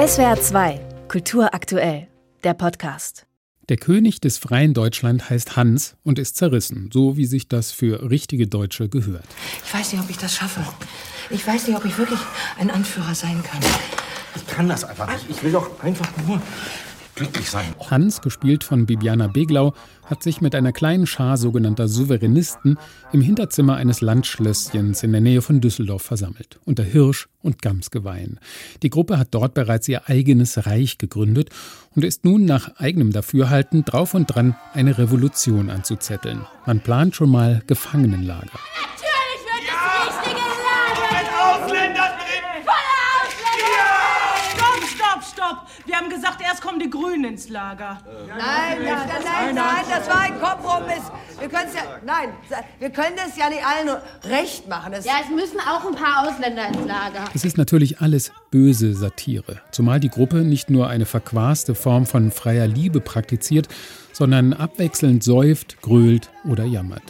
SWR 2, Kultur aktuell, der Podcast. Der König des freien Deutschland heißt Hans und ist zerrissen, so wie sich das für richtige Deutsche gehört. Ich weiß nicht, ob ich das schaffe. Ich weiß nicht, ob ich wirklich ein Anführer sein kann. Ich kann das einfach nicht. Ich will doch einfach nur glücklich sein. Hans, gespielt von Bibiana Beglau, hat sich mit einer kleinen Schar sogenannter Souveränisten im Hinterzimmer eines Landschlösschens in der Nähe von Düsseldorf versammelt, unter Hirsch und Gamsgeweihen. Die Gruppe hat dort bereits ihr eigenes Reich gegründet und ist nun nach eigenem Dafürhalten drauf und dran, eine Revolution anzuzetteln. Man plant schon mal Gefangenenlager. Wir haben gesagt, erst kommen die Grünen ins Lager. Nein, nein, nein, nein, nein, das war ein Kompromiss. Wir können es ja, nein, wir können das ja nicht allen recht machen. Das ja, es müssen auch ein paar Ausländer ins Lager. Es ist natürlich alles böse Satire. Zumal die Gruppe nicht nur eine verquaste Form von freier Liebe praktiziert, sondern abwechselnd säuft, grölt oder jammert.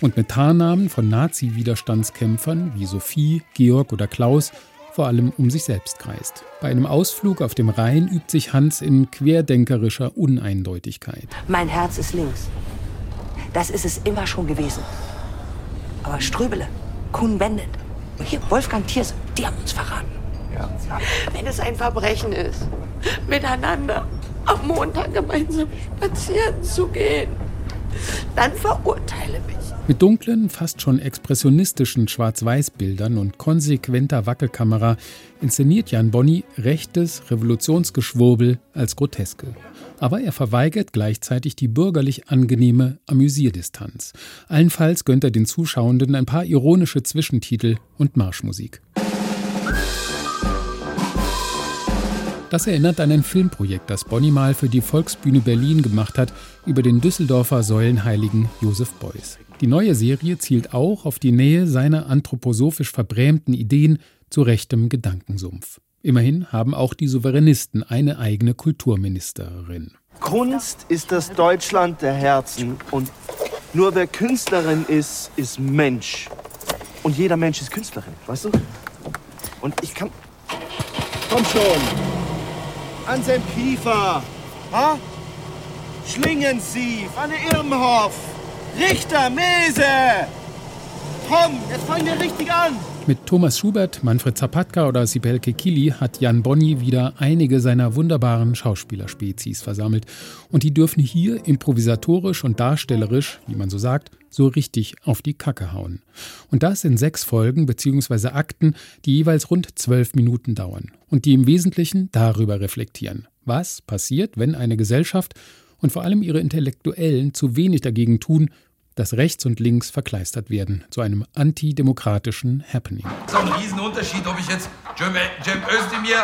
Und mit Tarnamen von Nazi-Widerstandskämpfern wie Sophie, Georg oder Klaus vor allem um sich selbst kreist. Bei einem Ausflug auf dem Rhein übt sich Hans in querdenkerischer Uneindeutigkeit. Mein Herz ist links. Das ist es immer schon gewesen. Aber Ströbele, Kuhn Bendit, hier Wolfgang Thierse, die haben uns verraten. Ja. Wenn es ein Verbrechen ist, miteinander am Montag gemeinsam spazieren zu gehen, dann verurteile mich. Mit dunklen, fast schon expressionistischen Schwarz-Weiß-Bildern und konsequenter Wackelkamera inszeniert Jan Bonny rechtes Revolutionsgeschwurbel als Groteske. Aber er verweigert gleichzeitig die bürgerlich angenehme Amüsierdistanz. Allenfalls gönnt er den Zuschauenden ein paar ironische Zwischentitel und Marschmusik. Das erinnert an ein Filmprojekt, das Bonny mal für die Volksbühne Berlin gemacht hat, über den Düsseldorfer Säulenheiligen Josef Beuys. Die neue Serie zielt auch auf die Nähe seiner anthroposophisch verbrämten Ideen zu rechtem Gedankensumpf. Immerhin haben auch die Souveränisten eine eigene Kulturministerin. Kunst ist das Deutschland der Herzen und nur wer Künstlerin ist, ist Mensch. Und jeder Mensch ist Künstlerin, weißt du? Und ich kann. Komm schon! Anselm Kiefer, ha? Schlingensief, Anne Irmhoff, Richter, Mese. Komm, jetzt fangen wir richtig an. Mit Thomas Schubert, Manfred Zapatka oder Sibel Kekili hat Jan Bonny wieder einige seiner wunderbaren Schauspielerspezies versammelt. Und die dürfen hier improvisatorisch und darstellerisch, wie man so sagt, so richtig auf die Kacke hauen. Und das in sechs Folgen bzw. Akten, die jeweils rund zwölf Minuten dauern und die im Wesentlichen darüber reflektieren. Was passiert, wenn eine Gesellschaft und vor allem ihre Intellektuellen zu wenig dagegen tun, dass rechts und links verkleistert werden zu einem antidemokratischen Happening. Es ist auch ein Riesenunterschied, ob ich jetzt Cem, Cem Özdemir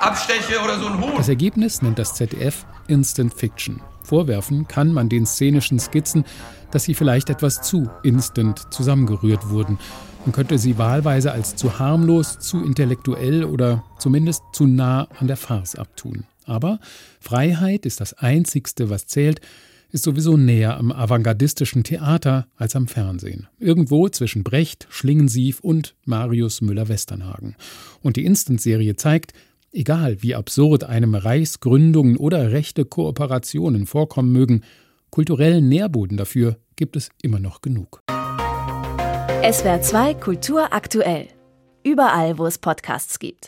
absteche oder so ein Huhn. Das Ergebnis nennt das ZDF Instant Fiction. Vorwerfen kann man den szenischen Skizzen, dass sie vielleicht etwas zu instant zusammengerührt wurden. Man könnte sie wahlweise als zu harmlos, zu intellektuell oder zumindest zu nah an der Farce abtun. Aber Freiheit ist das Einzigste, was zählt, ist sowieso näher am avantgardistischen Theater als am Fernsehen. Irgendwo zwischen Brecht, Schlingensief und Marius Müller-Westernhagen. Und die Instant-Serie zeigt, egal wie absurd einem Reichsgründungen oder rechte Kooperationen vorkommen mögen, kulturellen Nährboden dafür gibt es immer noch genug. SWR 2 Kultur aktuell. Überall, wo es Podcasts gibt.